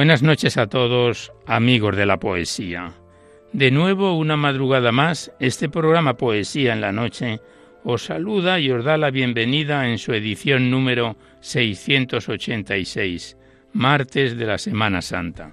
Buenas noches a todos, amigos de la poesía. De nuevo, una madrugada más, este programa Poesía en la Noche os saluda y os da la bienvenida en su edición número 686, martes de la Semana Santa.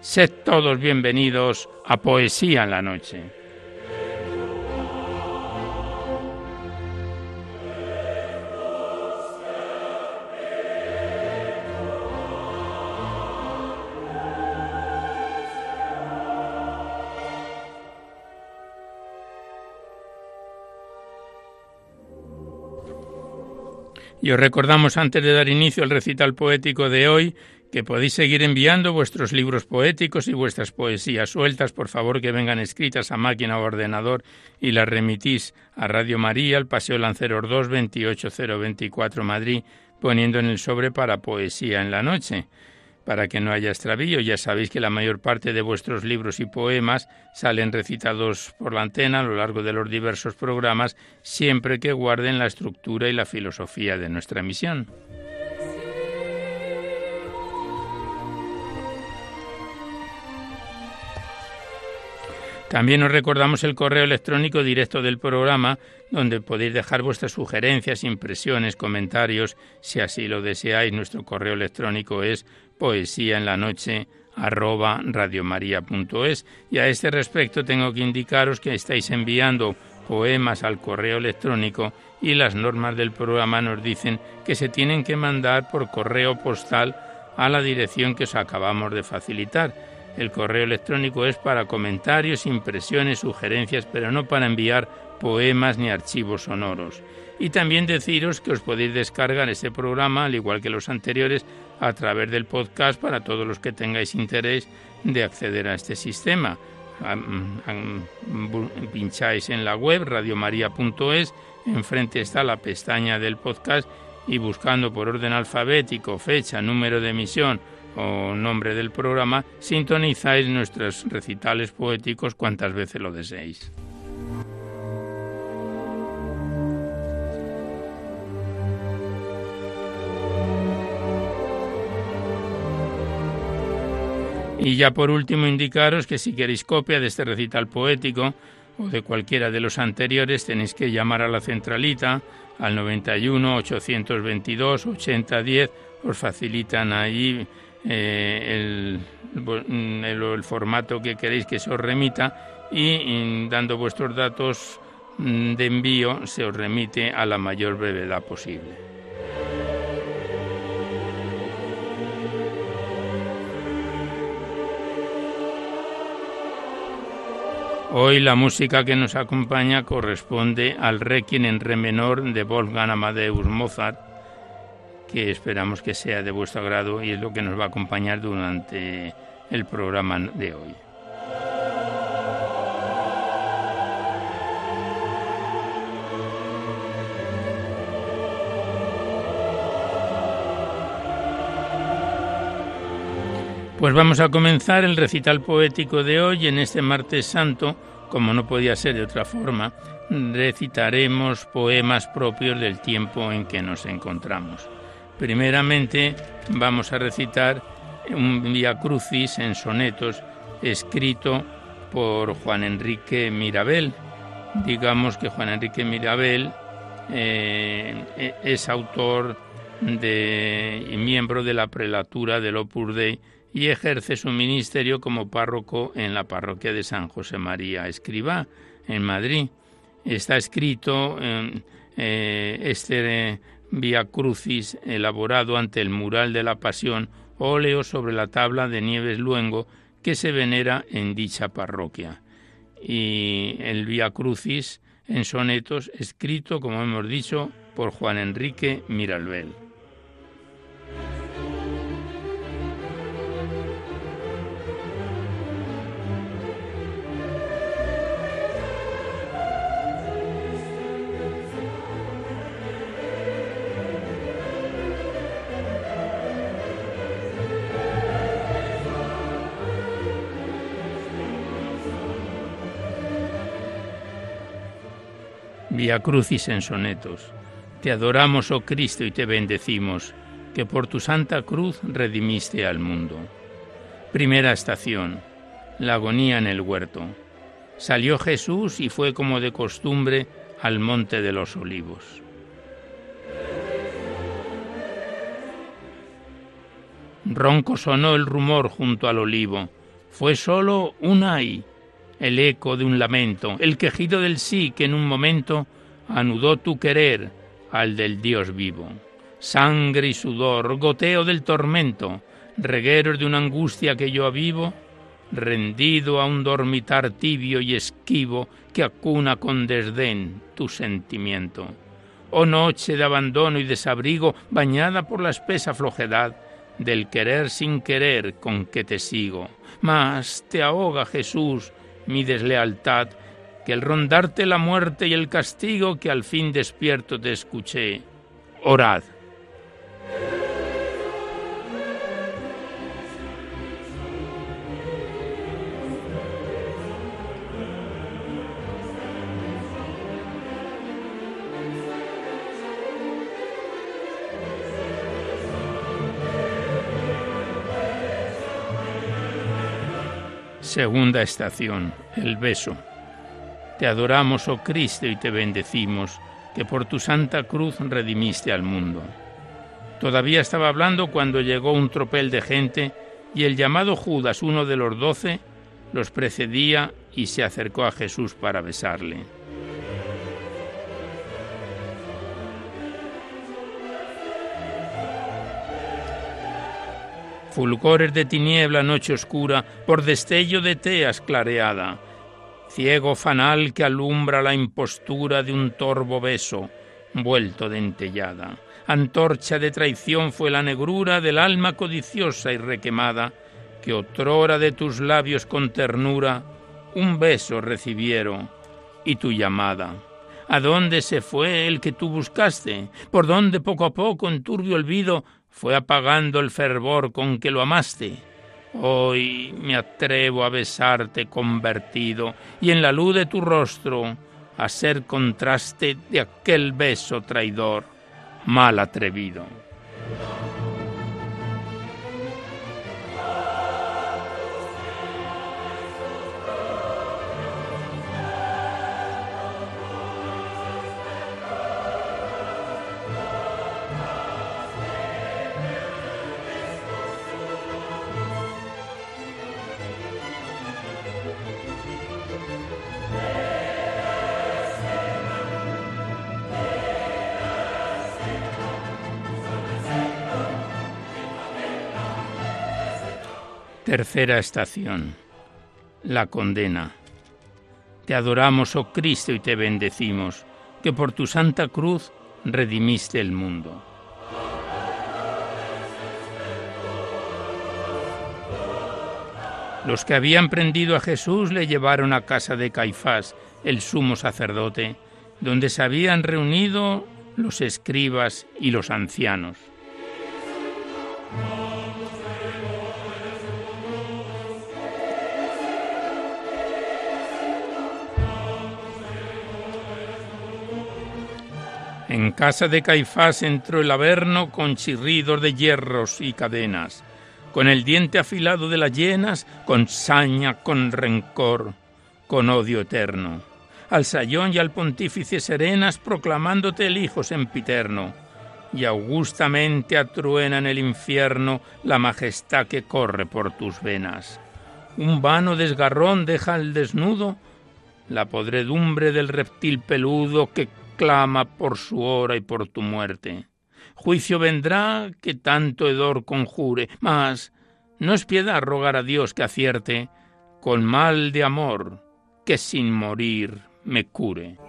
Sed todos bienvenidos a Poesía en la Noche. Y os recordamos antes de dar inicio al recital poético de hoy que podéis seguir enviando vuestros libros poéticos y vuestras poesías sueltas, por favor que vengan escritas a máquina o ordenador y las remitís a Radio María, al Paseo Lanceros 2, 28024 Madrid, poniendo en el sobre para Poesía en la Noche. Para que no haya extravío, ya sabéis que la mayor parte de vuestros libros y poemas salen recitados por la antena a lo largo de los diversos programas, siempre que guarden la estructura y la filosofía de nuestra misión. También os recordamos el correo electrónico directo del programa, donde podéis dejar vuestras sugerencias, impresiones, comentarios, si así lo deseáis. Nuestro correo electrónico es poesía noche radiomaria.es y a este respecto tengo que indicaros que estáis enviando poemas al correo electrónico y las normas del programa nos dicen que se tienen que mandar por correo postal a la dirección que os acabamos de facilitar el correo electrónico es para comentarios, impresiones, sugerencias, pero no para enviar poemas ni archivos sonoros. Y también deciros que os podéis descargar ese programa, al igual que los anteriores, a través del podcast para todos los que tengáis interés de acceder a este sistema. Pincháis en la web radiomaria.es, enfrente está la pestaña del podcast y buscando por orden alfabético, fecha, número de emisión, o nombre del programa, sintonizáis nuestros recitales poéticos cuantas veces lo deseéis. Y ya por último indicaros que si queréis copia de este recital poético o de cualquiera de los anteriores tenéis que llamar a la centralita al 91 822 8010 os facilitan ahí eh, el, formato que queréis que se os remita y, dando vuestros datos mm, de envío se os remite a la mayor brevedad posible. Hoy la música que nos acompaña corresponde al Requiem en re menor de Wolfgang Amadeus Mozart, que esperamos que sea de vuestro agrado y es lo que nos va a acompañar durante el programa de hoy. Pues vamos a comenzar el recital poético de hoy en este martes santo, como no podía ser de otra forma, recitaremos poemas propios del tiempo en que nos encontramos. Primeramente vamos a recitar un Via Crucis en sonetos escrito por Juan Enrique Mirabel. Digamos que Juan Enrique Mirabel eh, es autor de, y miembro de la prelatura del Opus y ejerce su ministerio como párroco en la parroquia de San José María Escribá, en Madrid. Está escrito en eh, este Via Crucis elaborado ante el mural de la Pasión, óleo sobre la tabla de Nieves Luengo, que se venera en dicha parroquia. Y el Via Crucis en sonetos, escrito, como hemos dicho, por Juan Enrique Miralbel. Vía Crucis en sonetos. Te adoramos, oh Cristo, y te bendecimos, que por tu santa cruz redimiste al mundo. Primera estación. La agonía en el huerto. Salió Jesús y fue como de costumbre al monte de los olivos. Ronco sonó el rumor junto al olivo. Fue solo un ay el eco de un lamento, el quejido del sí que en un momento anudó tu querer al del Dios vivo. Sangre y sudor, goteo del tormento, regueros de una angustia que yo avivo, rendido a un dormitar tibio y esquivo que acuna con desdén tu sentimiento. Oh noche de abandono y desabrigo, bañada por la espesa flojedad del querer sin querer con que te sigo. Mas te ahoga Jesús mi deslealtad, que el rondarte la muerte y el castigo que al fin despierto te escuché. Orad. Segunda estación, el beso. Te adoramos, oh Cristo, y te bendecimos, que por tu santa cruz redimiste al mundo. Todavía estaba hablando cuando llegó un tropel de gente y el llamado Judas, uno de los doce, los precedía y se acercó a Jesús para besarle. fulgores de tiniebla, noche oscura, por destello de teas clareada, ciego fanal que alumbra la impostura de un torvo beso, vuelto dentellada. Antorcha de traición fue la negrura del alma codiciosa y requemada, que otrora de tus labios con ternura un beso recibieron y tu llamada. ¿A dónde se fue el que tú buscaste? ¿Por dónde poco a poco en turbio olvido fue apagando el fervor con que lo amaste. Hoy me atrevo a besarte convertido y en la luz de tu rostro a ser contraste de aquel beso traidor, mal atrevido. Tercera estación. La condena. Te adoramos, oh Cristo, y te bendecimos, que por tu santa cruz redimiste el mundo. Los que habían prendido a Jesús le llevaron a casa de Caifás, el sumo sacerdote, donde se habían reunido los escribas y los ancianos. En casa de Caifás entró el averno con chirridos de hierros y cadenas, con el diente afilado de las llenas, con saña, con rencor, con odio eterno. Al sayón y al pontífice serenas proclamándote el Hijo sempiterno, y augustamente atruena en el infierno la majestad que corre por tus venas. Un vano desgarrón deja al desnudo la podredumbre del reptil peludo que clama por su hora y por tu muerte. Juicio vendrá que tanto hedor conjure, mas no es piedad rogar a Dios que acierte con mal de amor que sin morir me cure.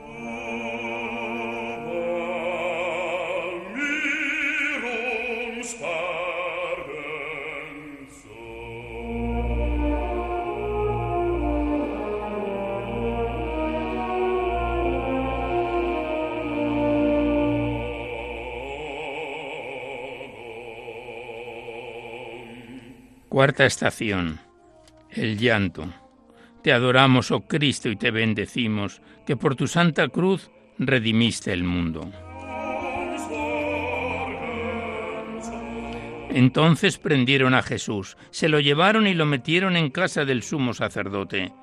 Cuarta estación. El llanto. Te adoramos, oh Cristo, y te bendecimos, que por tu santa cruz redimiste el mundo. Entonces prendieron a Jesús, se lo llevaron y lo metieron en casa del sumo sacerdote.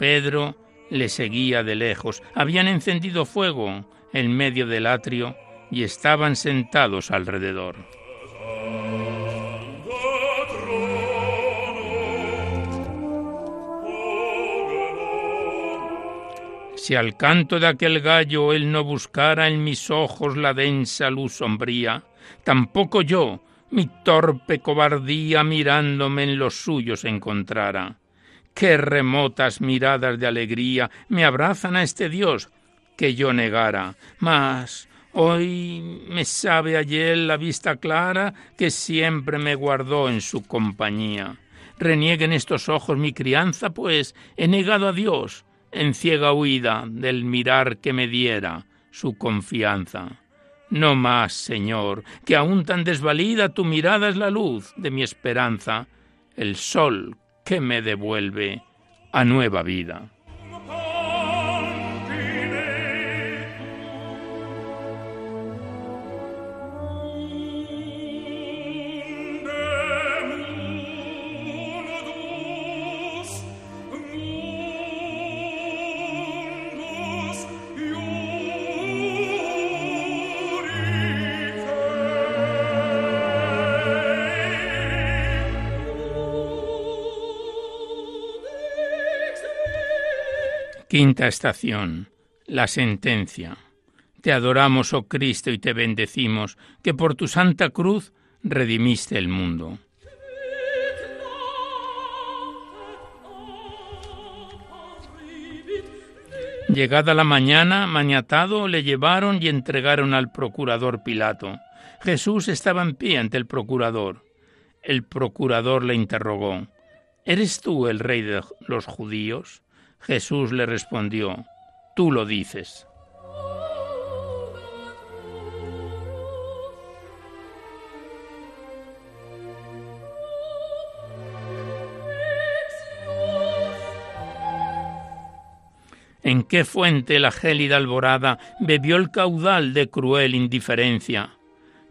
Pedro le seguía de lejos. Habían encendido fuego en medio del atrio y estaban sentados alrededor. Si al canto de aquel gallo él no buscara en mis ojos la densa luz sombría, tampoco yo, mi torpe cobardía mirándome en los suyos encontrara. Qué remotas miradas de alegría me abrazan a este Dios que yo negara. Mas hoy me sabe ayer la vista clara que siempre me guardó en su compañía. Renieguen estos ojos mi crianza, pues he negado a Dios en ciega huida del mirar que me diera su confianza. No más, Señor, que aún tan desvalida tu mirada es la luz de mi esperanza, el sol que me devuelve a nueva vida. Quinta estación. La sentencia. Te adoramos, oh Cristo, y te bendecimos, que por tu santa cruz redimiste el mundo. Llegada la mañana, maniatado, le llevaron y entregaron al procurador Pilato. Jesús estaba en pie ante el procurador. El procurador le interrogó, ¿Eres tú el rey de los judíos? Jesús le respondió, Tú lo dices. ¿En qué fuente la gélida alborada bebió el caudal de cruel indiferencia?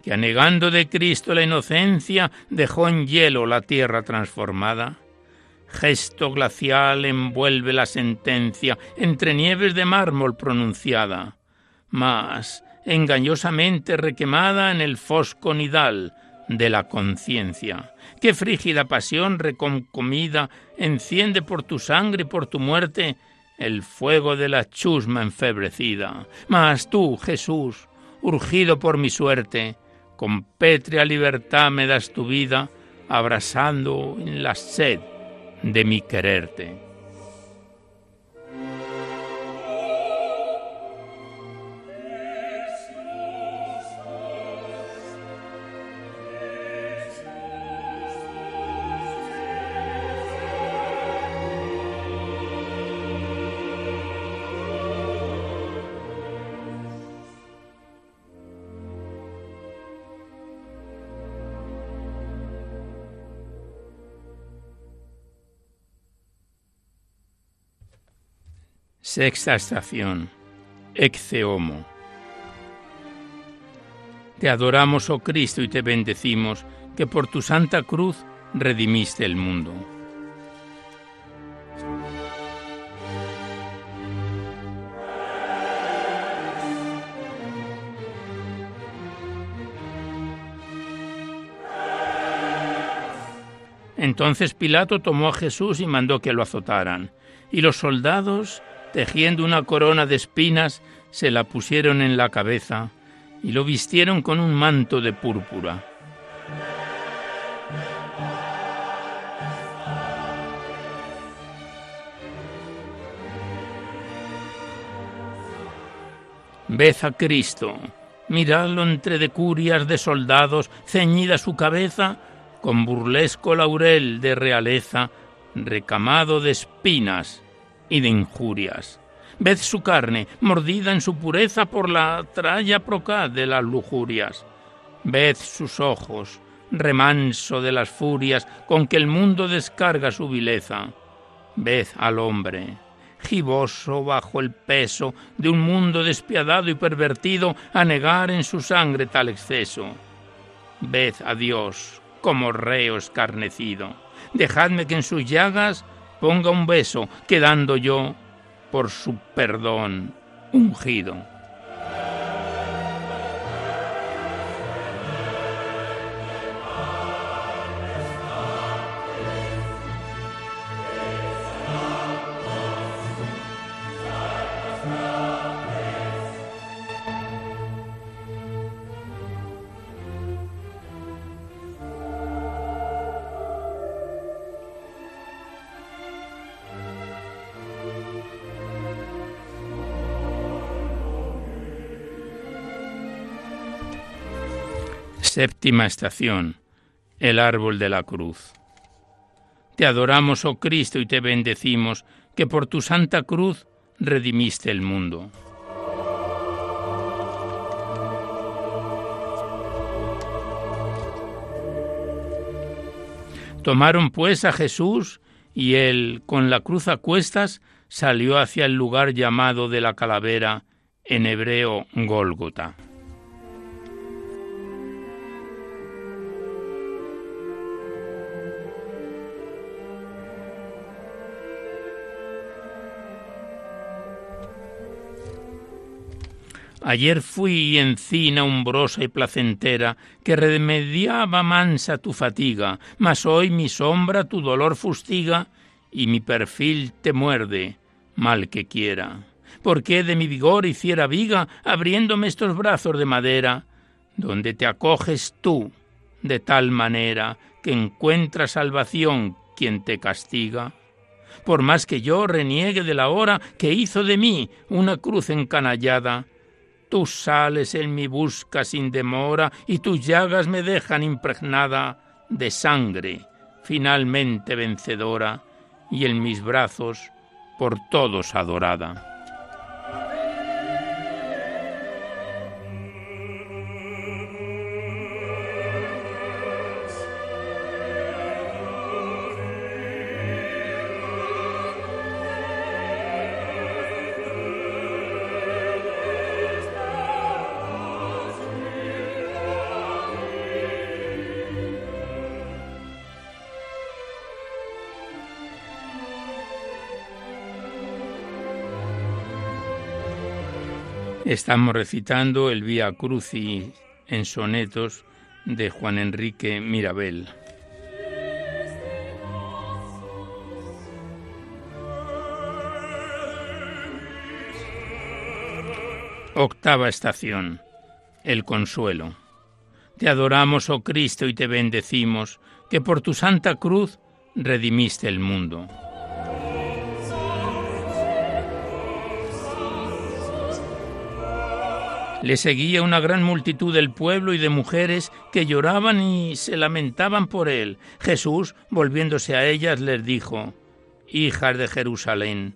que anegando de Cristo la inocencia dejó en hielo la tierra transformada gesto glacial envuelve la sentencia entre nieves de mármol pronunciada, mas engañosamente requemada en el fosco nidal de la conciencia. Qué frígida pasión reconcomida enciende por tu sangre y por tu muerte el fuego de la chusma enfebrecida. Mas tú, Jesús, urgido por mi suerte, con pétrea libertad me das tu vida, abrasando en la sed de mi quererte. Sexta estación. Ecce homo. Te adoramos, oh Cristo, y te bendecimos, que por tu santa cruz redimiste el mundo. Entonces Pilato tomó a Jesús y mandó que lo azotaran. Y los soldados, tejiendo una corona de espinas, se la pusieron en la cabeza y lo vistieron con un manto de púrpura. Ved a Cristo, miradlo entre decurias de soldados, ceñida su cabeza con burlesco laurel de realeza, recamado de espinas y de injurias. Ved su carne, mordida en su pureza por la tralla procaz de las lujurias. Ved sus ojos, remanso de las furias con que el mundo descarga su vileza. Ved al hombre, giboso bajo el peso de un mundo despiadado y pervertido, a negar en su sangre tal exceso. Ved a Dios, como reo escarnecido. Dejadme que en sus llagas ponga un beso, quedando yo por su perdón ungido. Séptima estación. El árbol de la cruz. Te adoramos, oh Cristo, y te bendecimos, que por tu santa cruz redimiste el mundo. Tomaron pues a Jesús y él, con la cruz a cuestas, salió hacia el lugar llamado de la calavera, en hebreo Gólgota. Ayer fui encina umbrosa y placentera, que remediaba mansa tu fatiga, mas hoy mi sombra tu dolor fustiga, y mi perfil te muerde, mal que quiera. ¿Por qué de mi vigor hiciera viga, abriéndome estos brazos de madera, donde te acoges tú, de tal manera que encuentra salvación quien te castiga? Por más que yo reniegue de la hora que hizo de mí una cruz encanallada, Tú sales en mi busca sin demora y tus llagas me dejan impregnada de sangre, finalmente vencedora, y en mis brazos por todos adorada. Estamos recitando el Vía Crucis en sonetos de Juan Enrique Mirabel. Octava estación. El consuelo. Te adoramos, oh Cristo, y te bendecimos, que por tu santa cruz redimiste el mundo. Le seguía una gran multitud del pueblo y de mujeres que lloraban y se lamentaban por él. Jesús, volviéndose a ellas, les dijo, Hijas de Jerusalén,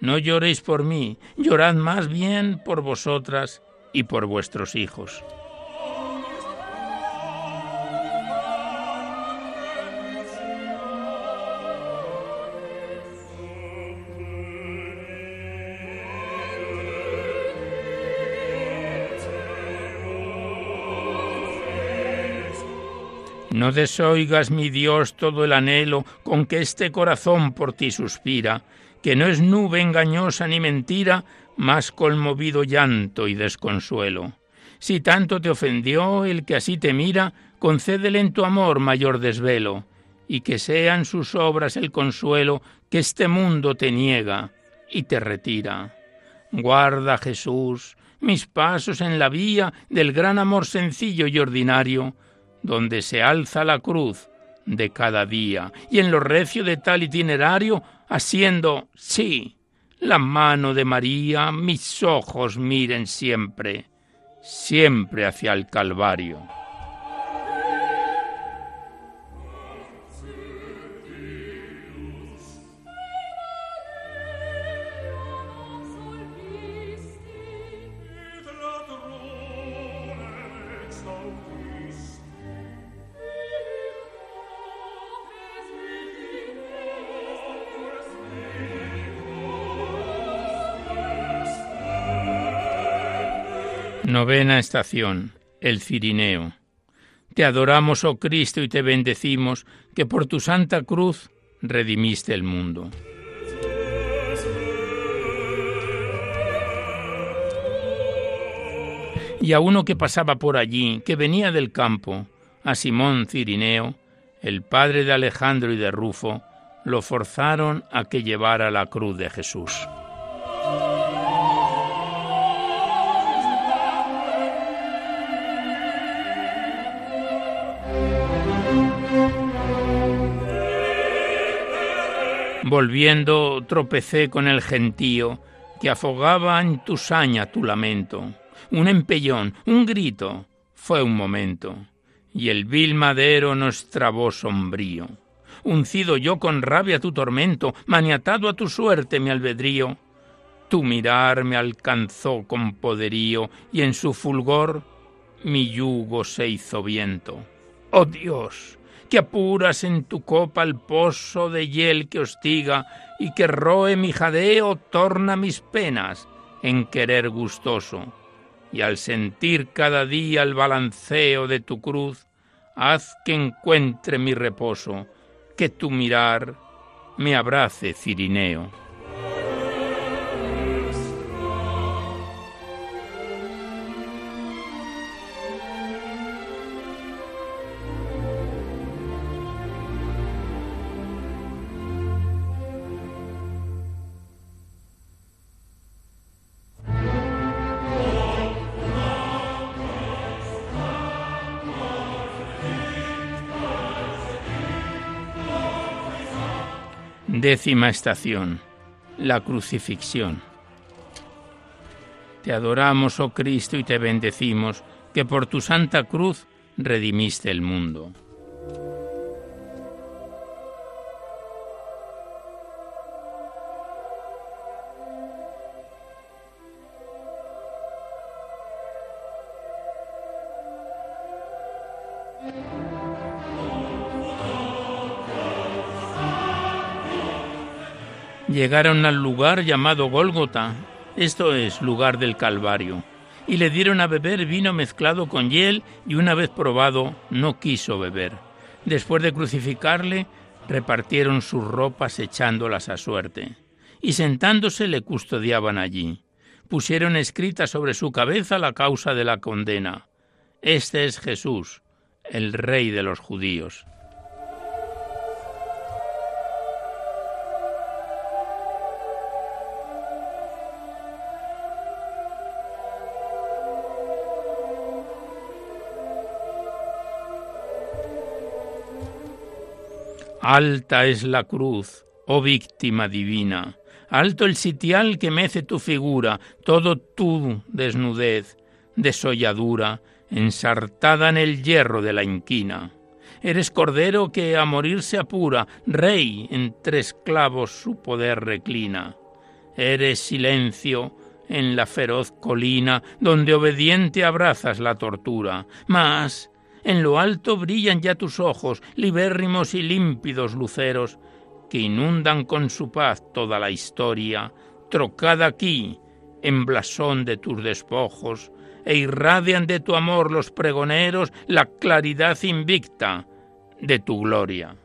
no lloréis por mí, llorad más bien por vosotras y por vuestros hijos. No desoigas, mi Dios, todo el anhelo con que este corazón por ti suspira, que no es nube engañosa ni mentira, más conmovido llanto y desconsuelo. Si tanto te ofendió el que así te mira, concédele en tu amor mayor desvelo, y que sean sus obras el consuelo que este mundo te niega y te retira. Guarda, Jesús, mis pasos en la vía del gran amor sencillo y ordinario, donde se alza la cruz de cada día, y en lo recio de tal itinerario, haciendo, sí, la mano de María, mis ojos miren siempre, siempre hacia el Calvario. Novena estación. El Cirineo. Te adoramos, oh Cristo, y te bendecimos, que por tu santa cruz redimiste el mundo. Y a uno que pasaba por allí, que venía del campo, a Simón Cirineo, el padre de Alejandro y de Rufo, lo forzaron a que llevara la cruz de Jesús. Volviendo tropecé con el gentío que afogaba en tu saña tu lamento. Un empellón, un grito, fue un momento, y el vil madero nos trabó sombrío. Uncido yo con rabia tu tormento, maniatado a tu suerte mi albedrío, tu mirar me alcanzó con poderío, y en su fulgor mi yugo se hizo viento. ¡Oh Dios! Que apuras en tu copa el pozo de hiel que hostiga y que roe mi jadeo torna mis penas en querer gustoso. Y al sentir cada día el balanceo de tu cruz, haz que encuentre mi reposo, que tu mirar me abrace, Cirineo. Décima estación. La crucifixión. Te adoramos, oh Cristo, y te bendecimos, que por tu santa cruz redimiste el mundo. Llegaron al lugar llamado Gólgota, esto es lugar del Calvario, y le dieron a beber vino mezclado con hiel y una vez probado no quiso beber. Después de crucificarle, repartieron sus ropas echándolas a suerte, y sentándose le custodiaban allí. Pusieron escrita sobre su cabeza la causa de la condena. Este es Jesús, el rey de los judíos. Alta es la cruz, oh víctima divina, alto el sitial que mece tu figura, todo tu desnudez, desolladura, ensartada en el hierro de la inquina. Eres cordero que a morir se apura, rey en tres clavos su poder reclina. Eres silencio en la feroz colina donde obediente abrazas la tortura, mas en lo alto brillan ya tus ojos, libérrimos y límpidos luceros, que inundan con su paz toda la historia, trocada aquí en blasón de tus despojos, e irradian de tu amor los pregoneros la claridad invicta de tu gloria.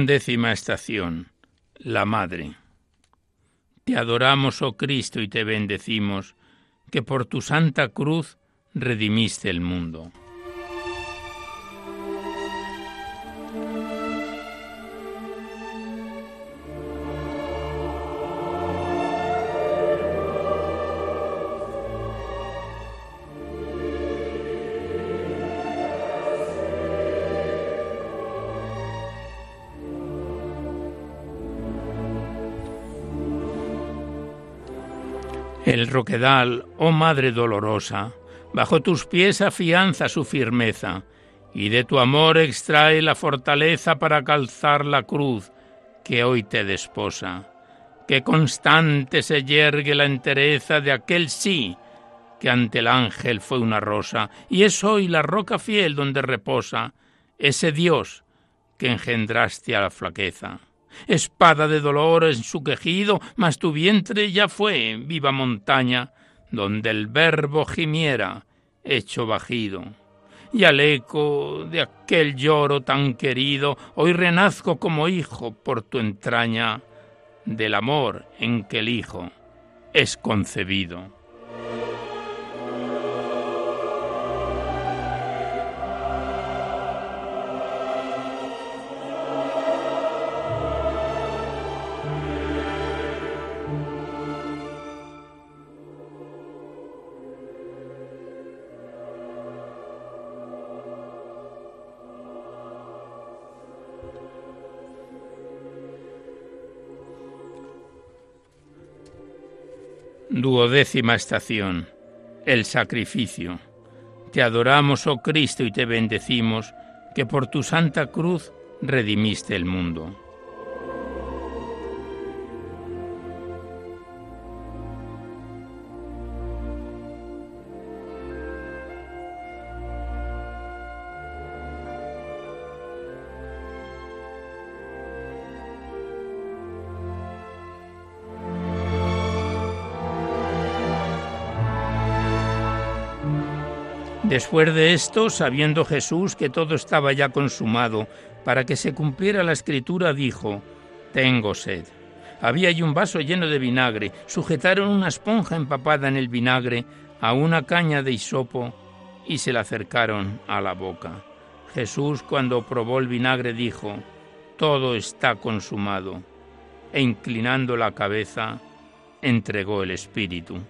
Undécima estación. La Madre. Te adoramos, oh Cristo, y te bendecimos, que por tu santa cruz redimiste el mundo. Roquedal, oh Madre dolorosa, bajo tus pies afianza su firmeza, y de tu amor extrae la fortaleza para calzar la cruz que hoy te desposa. Que constante se yergue la entereza de aquel sí que ante el ángel fue una rosa, y es hoy la roca fiel donde reposa ese Dios que engendraste a la flaqueza espada de dolor en su quejido, mas tu vientre ya fue viva montaña, donde el verbo gimiera, hecho bajido. Y al eco de aquel lloro tan querido, hoy renazco como hijo por tu entraña, del amor en que el hijo es concebido. Duodécima estación. El sacrificio. Te adoramos, oh Cristo, y te bendecimos, que por tu santa cruz redimiste el mundo. Después de esto, sabiendo Jesús que todo estaba ya consumado, para que se cumpliera la escritura, dijo, Tengo sed. Había allí un vaso lleno de vinagre, sujetaron una esponja empapada en el vinagre a una caña de hisopo y se la acercaron a la boca. Jesús, cuando probó el vinagre, dijo, Todo está consumado, e inclinando la cabeza, entregó el espíritu.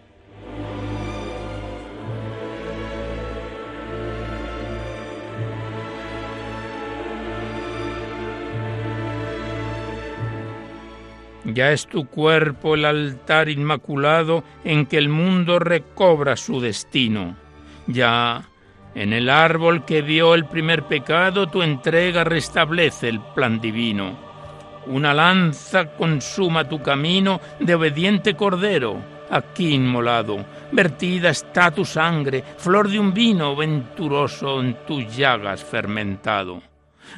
Ya es tu cuerpo el altar inmaculado en que el mundo recobra su destino. Ya en el árbol que dio el primer pecado tu entrega restablece el plan divino. Una lanza consuma tu camino de obediente cordero, aquí inmolado. Vertida está tu sangre, flor de un vino venturoso en tus llagas fermentado.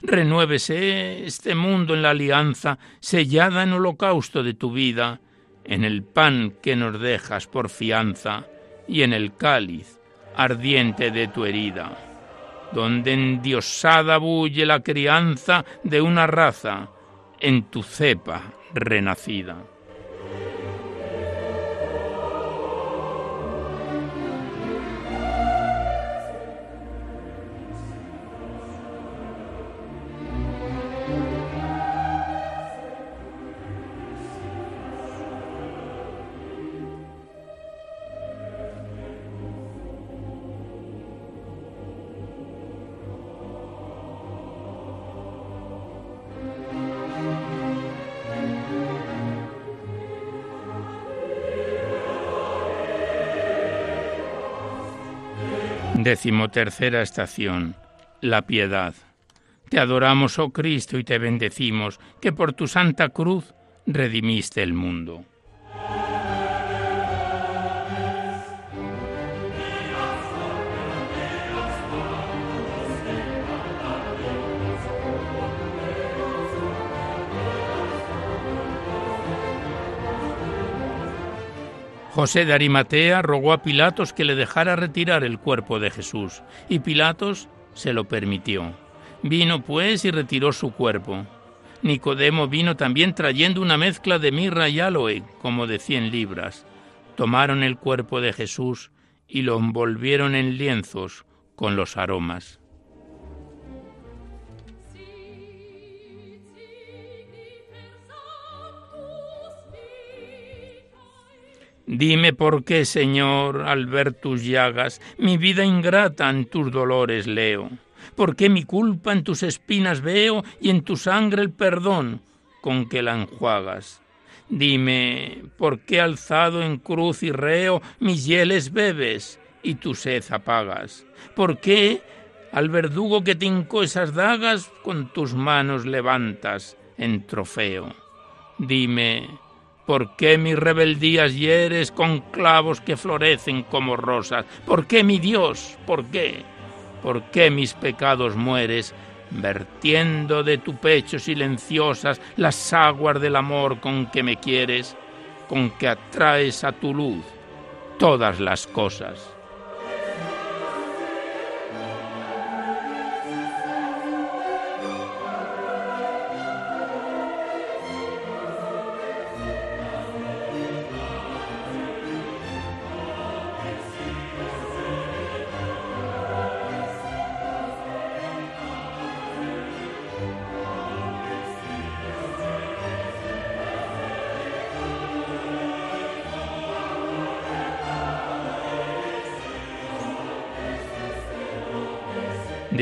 Renuévese este mundo en la alianza sellada en holocausto de tu vida, en el pan que nos dejas por fianza y en el cáliz ardiente de tu herida, donde endiosada bulle la crianza de una raza en tu cepa renacida. Decimotercera estación. La piedad. Te adoramos, oh Cristo, y te bendecimos, que por tu santa cruz redimiste el mundo. José de Arimatea rogó a Pilatos que le dejara retirar el cuerpo de Jesús, y Pilatos se lo permitió. Vino pues y retiró su cuerpo. Nicodemo vino también trayendo una mezcla de mirra y aloe, como de cien libras. Tomaron el cuerpo de Jesús y lo envolvieron en lienzos con los aromas. Dime por qué, Señor, al ver tus llagas, mi vida ingrata en tus dolores leo. ¿Por qué mi culpa en tus espinas veo y en tu sangre el perdón con que la enjuagas? Dime, ¿por qué alzado en cruz y reo mis hieles bebes y tu sed apagas? ¿Por qué al verdugo que te hincó esas dagas con tus manos levantas en trofeo? Dime, ¿Por qué mis rebeldías hieres con clavos que florecen como rosas? ¿Por qué, mi Dios? ¿Por qué? ¿Por qué mis pecados mueres, vertiendo de tu pecho silenciosas las aguas del amor con que me quieres, con que atraes a tu luz todas las cosas?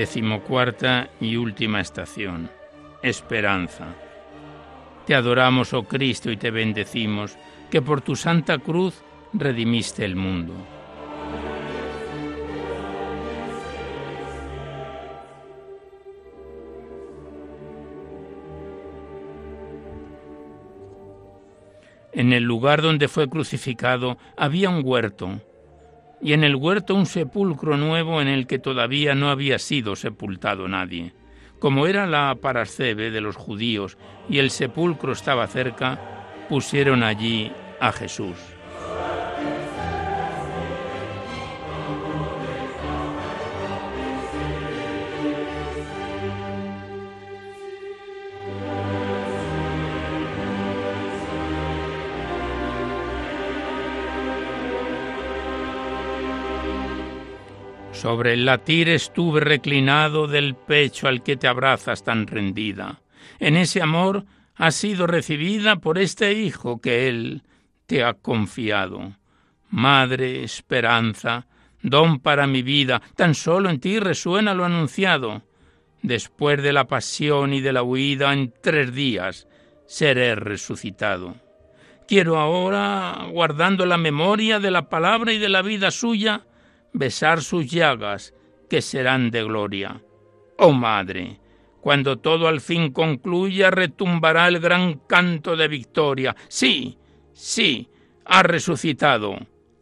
Decimocuarta y última estación. Esperanza. Te adoramos, oh Cristo, y te bendecimos, que por tu santa cruz redimiste el mundo. En el lugar donde fue crucificado había un huerto y en el huerto un sepulcro nuevo en el que todavía no había sido sepultado nadie. Como era la parascebe de los judíos y el sepulcro estaba cerca, pusieron allí a Jesús. Sobre el latir estuve reclinado del pecho al que te abrazas tan rendida. En ese amor has sido recibida por este Hijo que Él te ha confiado. Madre, esperanza, don para mi vida, tan solo en ti resuena lo anunciado. Después de la pasión y de la huida, en tres días seré resucitado. Quiero ahora, guardando la memoria de la palabra y de la vida suya, besar sus llagas, que serán de gloria. Oh Madre, cuando todo al fin concluya, retumbará el gran canto de victoria. Sí, sí, ha resucitado.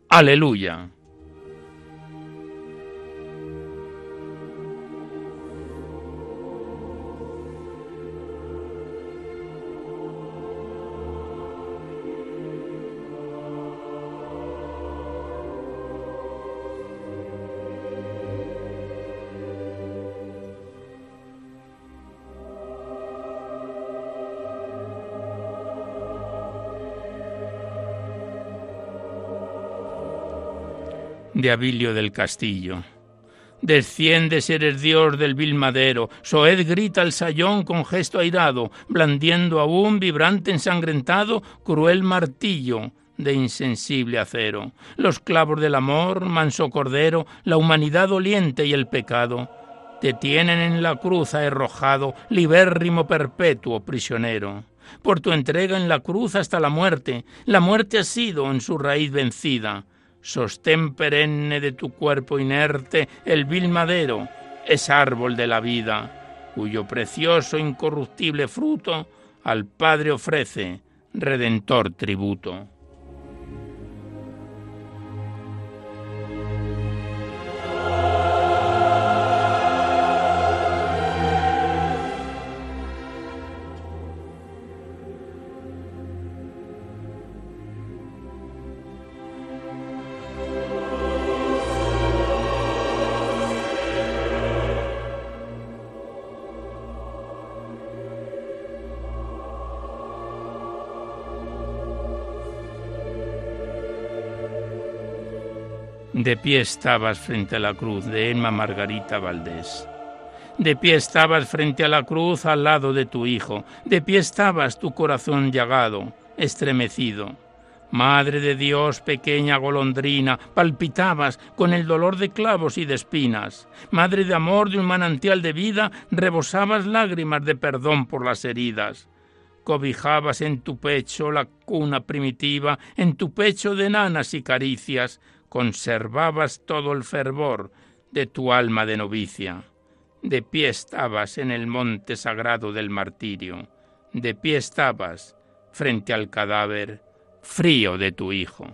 Aleluya. De Abilio del Castillo. Desciende eres Dios del vil madero. Soed grita el sayón con gesto airado, blandiendo aún vibrante ensangrentado cruel martillo de insensible acero. Los clavos del amor, manso cordero, la humanidad doliente y el pecado, te tienen en la cruz arrojado, libérrimo perpetuo prisionero. Por tu entrega en la cruz hasta la muerte, la muerte ha sido en su raíz vencida sostén perenne de tu cuerpo inerte, el vil madero es árbol de la vida. cuyo precioso incorruptible fruto al Padre ofrece redentor tributo. De pie estabas frente a la cruz de Emma Margarita Valdés. De pie estabas frente a la cruz al lado de tu hijo. De pie estabas tu corazón llagado, estremecido. Madre de Dios, pequeña golondrina, palpitabas con el dolor de clavos y de espinas. Madre de amor de un manantial de vida, rebosabas lágrimas de perdón por las heridas. Cobijabas en tu pecho la cuna primitiva, en tu pecho de nanas y caricias, conservabas todo el fervor de tu alma de novicia. De pie estabas en el monte sagrado del martirio, de pie estabas frente al cadáver frío de tu hijo.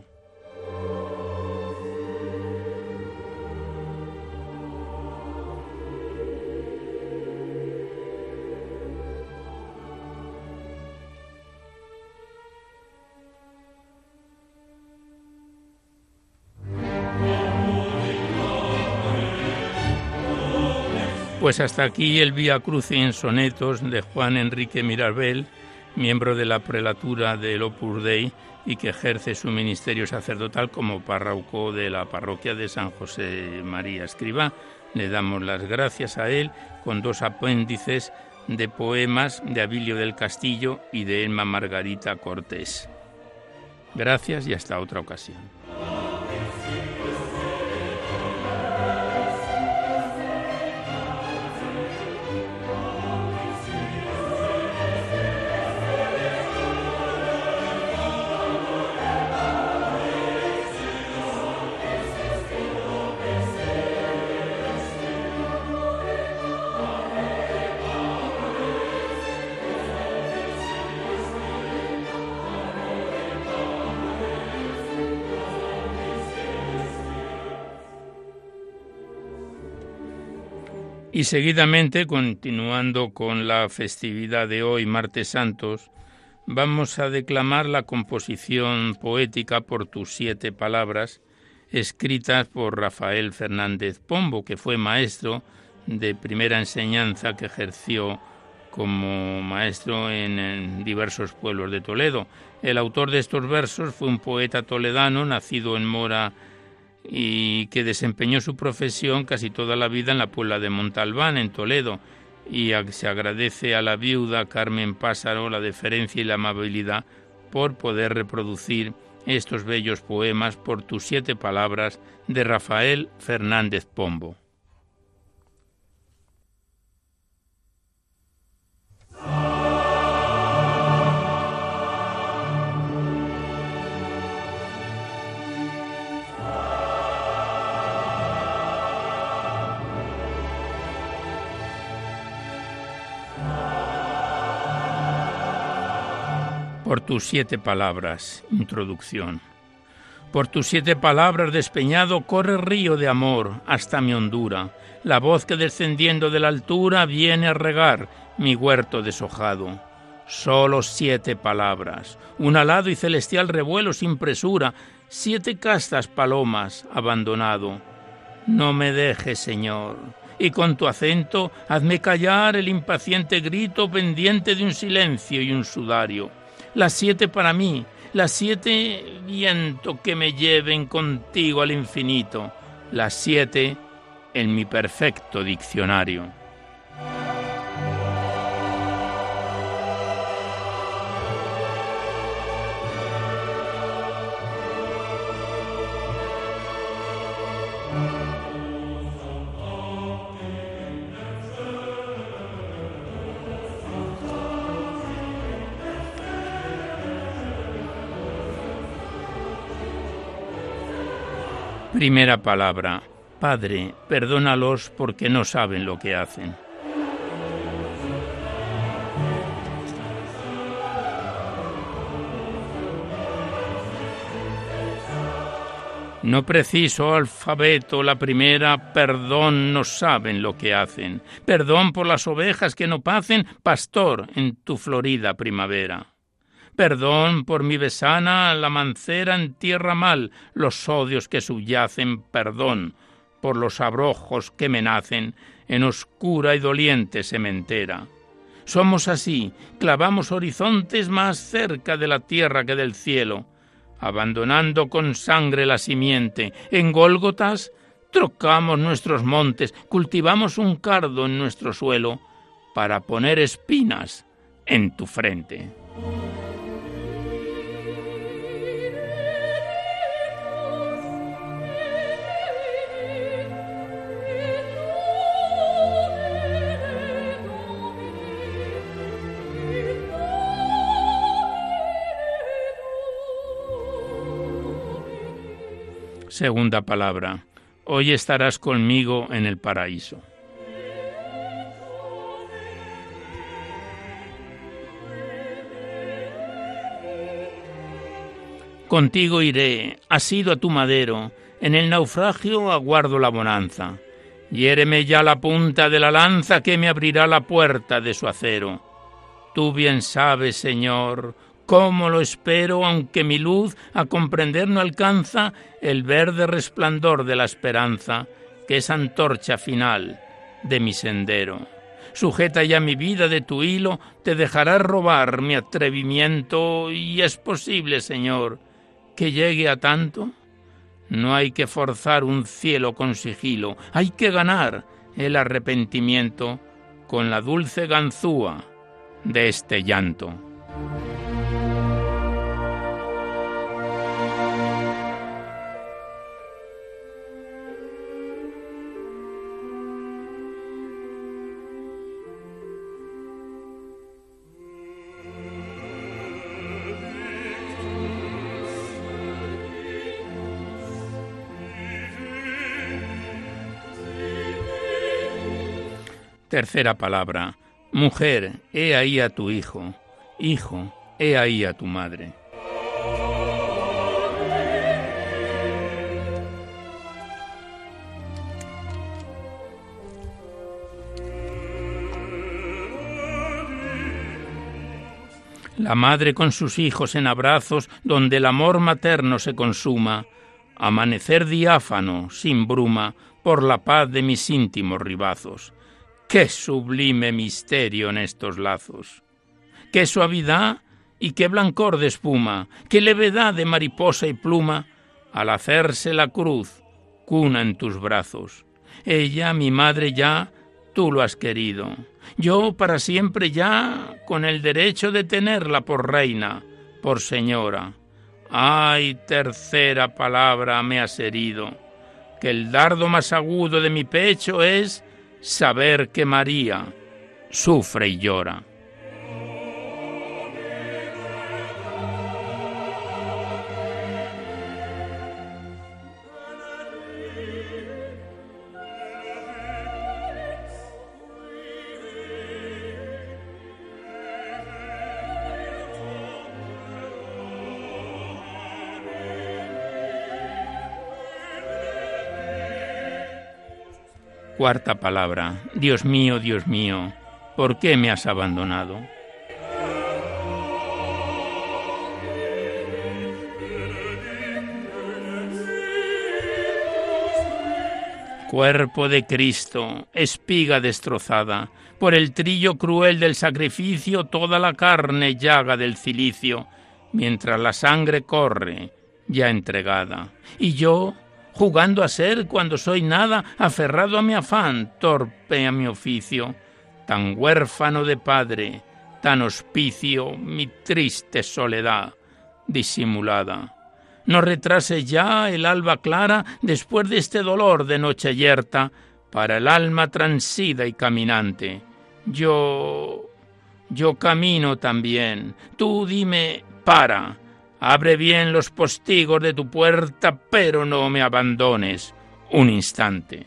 Pues hasta aquí el Vía Crucis en sonetos de Juan Enrique Mirabel, miembro de la prelatura del Opus Dei y que ejerce su ministerio sacerdotal como párroco de la parroquia de San José María Escriba. Le damos las gracias a él con dos apéndices de poemas de Abilio del Castillo y de Emma Margarita Cortés. Gracias y hasta otra ocasión. Y seguidamente, continuando con la festividad de hoy, Martes Santos, vamos a declamar la composición poética por tus siete palabras, escritas por Rafael Fernández Pombo, que fue maestro de primera enseñanza que ejerció como maestro en, diversos pueblos de Toledo. El autor de estos versos fue un poeta toledano, nacido en Mora, y que desempeñó su profesión casi toda la vida en la Puebla de Montalbán, en Toledo, y se agradece a la viuda Carmen Pásaro la deferencia y la amabilidad por poder reproducir estos bellos poemas por tus siete palabras de Rafael Fernández Pombo. Por tus siete palabras. Introducción. Por tus siete palabras despeñado corre río de amor hasta mi hondura, la voz que descendiendo de la altura viene a regar mi huerto deshojado. Solo siete palabras, un alado y celestial revuelo sin presura, siete castas palomas abandonado. No me dejes, Señor, y con tu acento hazme callar el impaciente grito pendiente de un silencio y un sudario las siete para mí, las siete viento que me lleven contigo al infinito, las siete en mi perfecto diccionario. Primera palabra, Padre, perdónalos porque no saben lo que hacen. No preciso alfabeto la primera, perdón, no saben lo que hacen. Perdón por las ovejas que no pacen, pastor, en tu florida primavera. Perdón por mi besana, la mancera en tierra mal, los odios que subyacen, perdón por los abrojos que me nacen en oscura y doliente sementera. Somos así, clavamos horizontes más cerca de la tierra que del cielo, abandonando con sangre la simiente. En Gólgotas trocamos nuestros montes, cultivamos un cardo en nuestro suelo para poner espinas en tu frente. Segunda palabra. Hoy estarás conmigo en el paraíso. Contigo iré, asido a tu madero, en el naufragio aguardo la bonanza. Hiéreme ya la punta de la lanza que me abrirá la puerta de su acero. Tú bien sabes, Señor, cómo lo espero, aunque mi luz a comprender no alcanza el verde resplandor de la esperanza, que es antorcha final de mi sendero. Sujeta ya mi vida de tu hilo, te dejarás robar mi atrevimiento, y es posible, Señor, que llegue a tanto. No hay que forzar un cielo con sigilo, hay que ganar el arrepentimiento con la dulce ganzúa de este llanto. Tercera palabra. Mujer, he ahí a tu hijo. Hijo, he ahí a tu madre. La madre con sus hijos en abrazos donde el amor materno se consuma, amanecer diáfano, sin bruma, por la paz de mis íntimos ribazos Qué sublime misterio en estos lazos. Qué suavidad y qué blancor de espuma, qué levedad de mariposa y pluma al hacerse la cruz, cuna en tus brazos. Ella, mi madre ya, tú lo has querido. Yo para siempre ya, con el derecho de tenerla por reina, por señora. Ay, tercera palabra me has herido, que el dardo más agudo de mi pecho es saber que María sufre y llora. Cuarta palabra. Dios mío, Dios mío, ¿por qué me has abandonado? Cuerpo de Cristo, espiga destrozada, por el trillo cruel del sacrificio toda la carne llaga del cilicio, mientras la sangre corre ya entregada. Y yo, jugando a ser cuando soy nada, aferrado a mi afán, torpe a mi oficio, tan huérfano de padre, tan hospicio, mi triste soledad disimulada. No retrase ya el alba clara después de este dolor de noche yerta para el alma transida y caminante. Yo... yo camino también. Tú dime, para, Abre bien los postigos de tu puerta, pero no me abandones un instante.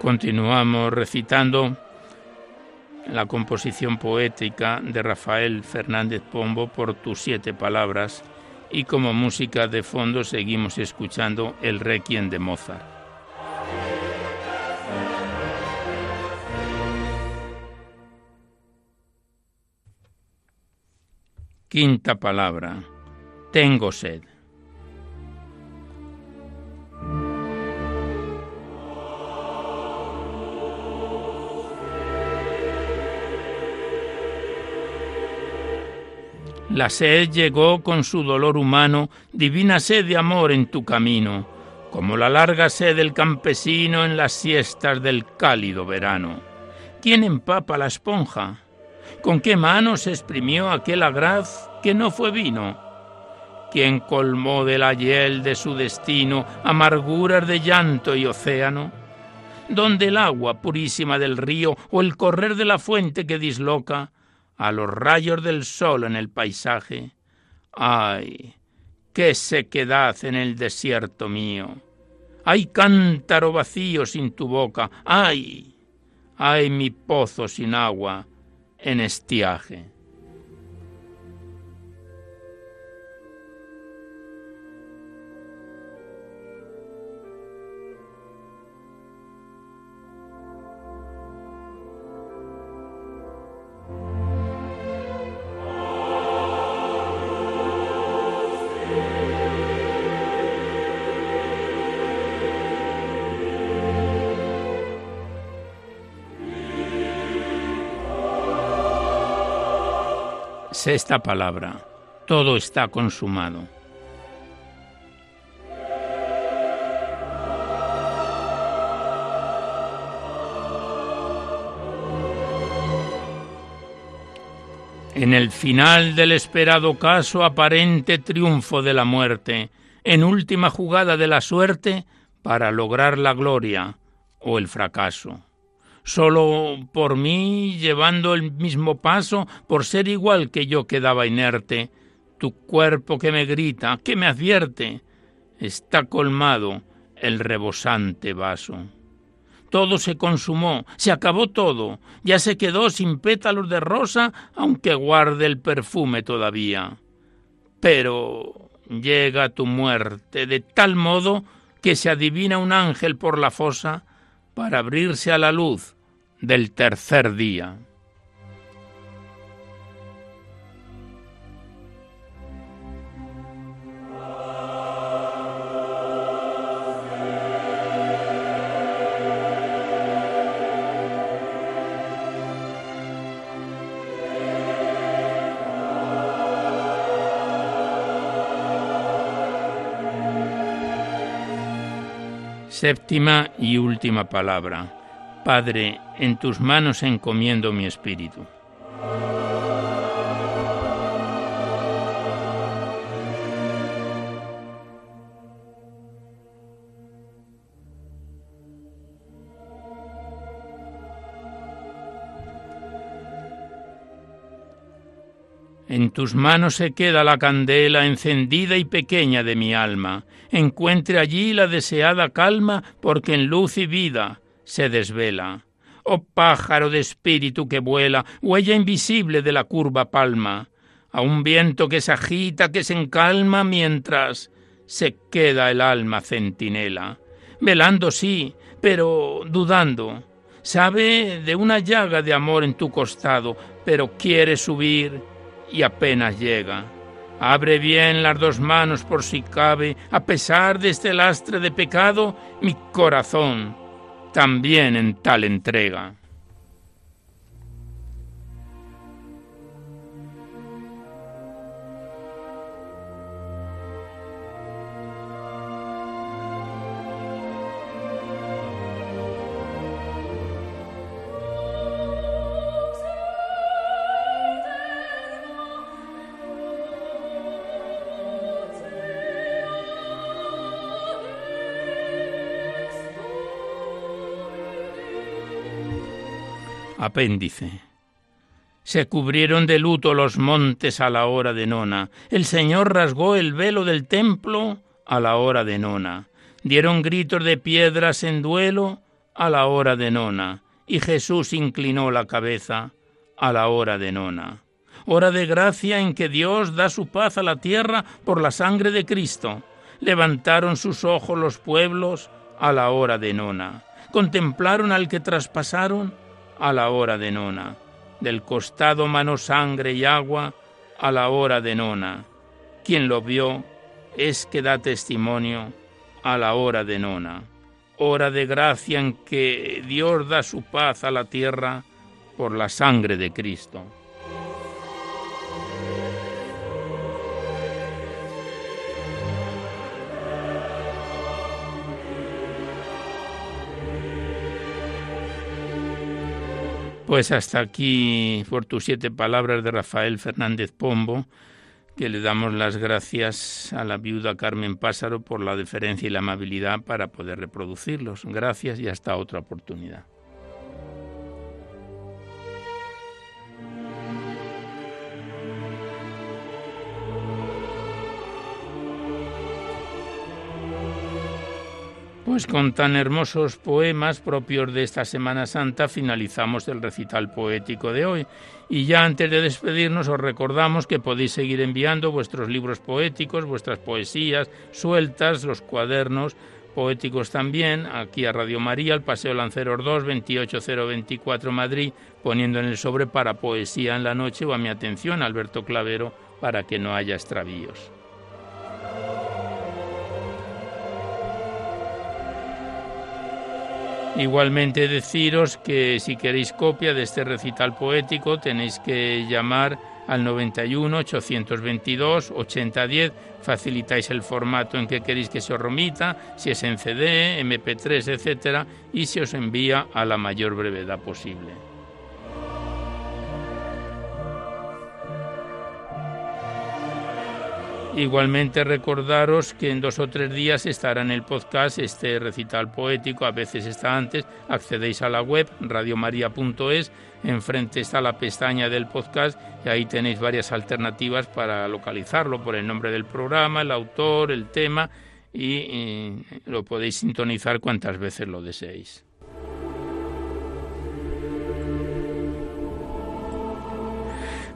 Continuamos recitando la composición poética de Rafael Fernández Pombo por tus siete palabras y como música de fondo seguimos escuchando el Requiem de Mozart. Quinta palabra. Tengo sed. La sed llegó con su dolor humano, divina sed de amor en tu camino, como la larga sed del campesino en las siestas del cálido verano. ¿Quién empapa la esponja? ¿Con qué manos exprimió aquel agraz que no fue vino? ¿Quién colmó de la hiel de su destino amarguras de llanto y océano? ¿Dónde el agua purísima del río o el correr de la fuente que disloca a los rayos del sol en el paisaje? ¡Ay! ¡Qué sequedad en el desierto mío! ¡Ay, cántaro vacío sin tu boca! ¡Ay! ¡Ay, mi pozo sin agua! en estiaje. Esta palabra, todo está consumado. En el final del esperado caso, aparente triunfo de la muerte, en última jugada de la suerte para lograr la gloria o el fracaso solo por mí, llevando el mismo paso, por ser igual que yo quedaba inerte, tu cuerpo que me grita, que me advierte, está colmado el rebosante vaso. Todo se consumó, se acabó todo, ya se quedó sin pétalos de rosa, aunque guarde el perfume todavía. Pero llega tu muerte de tal modo que se adivina un ángel por la fosa para abrirse a la luz del tercer día. Séptima y última palabra. Padre, en tus manos encomiendo mi espíritu. En tus manos se queda la candela encendida y pequeña de mi alma. Encuentre allí la deseada calma, porque en luz y vida se desvela. Oh pájaro de espíritu que vuela, huella invisible de la curva palma, a un viento que se agita, que se encalma mientras se queda el alma centinela, velando sí, pero dudando. Sabe de una llaga de amor en tu costado, pero quiere subir y apenas llega. Abre bien las dos manos por si cabe, a pesar de este lastre de pecado, mi corazón también en tal entrega. Apéndice. Se cubrieron de luto los montes a la hora de nona. El Señor rasgó el velo del templo a la hora de nona. Dieron gritos de piedras en duelo a la hora de nona, y Jesús inclinó la cabeza a la hora de nona. Hora de gracia en que Dios da su paz a la tierra por la sangre de Cristo. Levantaron sus ojos los pueblos a la hora de nona. Contemplaron al que traspasaron a la hora de nona. Del costado mano sangre y agua a la hora de nona. Quien lo vio es que da testimonio a la hora de nona hora de gracia en que Dios da su paz a la tierra por la sangre de Cristo. Pues hasta aquí por tus siete palabras de Rafael Fernández Pombo que le damos las gracias a la viuda Carmen Pásaro por la deferencia y la amabilidad para poder reproducirlos. Gracias y hasta otra oportunidad. Pues con tan hermosos poemas propios de esta Semana Santa finalizamos el recital poético de hoy. Y ya antes de despedirnos os recordamos que podéis seguir enviando vuestros libros poéticos, vuestras poesías sueltas, los cuadernos poéticos también, aquí a Radio María, al Paseo Lanceros 2, 28024 Madrid, poniendo en el sobre para poesía en la noche o a mi atención, Alberto Clavero, para que no haya extravíos. Igualmente deciros que si queréis copia de este recital poético tenéis que llamar al 91 822 8010, facilitáis el formato en que queréis que se os remita, si es en CD, MP3, etcétera, y se os envía a la mayor brevedad posible. Igualmente recordaros que en dos o tres días estará en el podcast este recital poético, a veces está antes, accedéis a la web radiomaria.es, enfrente está la pestaña del podcast y ahí tenéis varias alternativas para localizarlo por el nombre del programa, el autor, el tema y, y lo podéis sintonizar cuantas veces lo deseéis.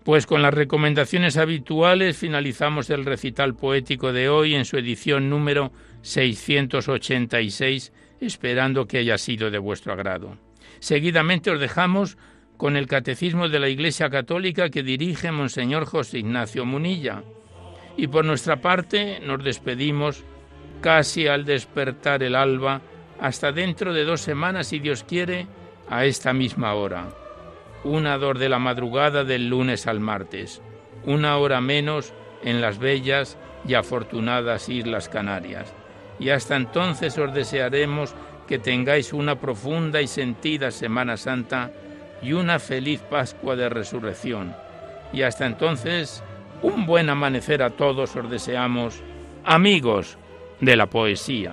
Pues con las recomendaciones habituales finalizamos el recital poético de hoy en su edición número 686, esperando que haya sido de vuestro agrado. Seguidamente os dejamos con el Catecismo de la Iglesia Católica que dirige Monseñor José Ignacio Munilla. Y por nuestra parte nos despedimos casi al despertar el alba, hasta dentro de dos semanas, si Dios quiere, a esta misma hora una dor de la madrugada del lunes al martes, una hora menos en las bellas y afortunadas Islas Canarias. Y hasta entonces os desearemos que tengáis una profunda y sentida Semana Santa y una feliz Pascua de Resurrección. Y hasta entonces, un buen amanecer a todos os deseamos, amigos de la poesía.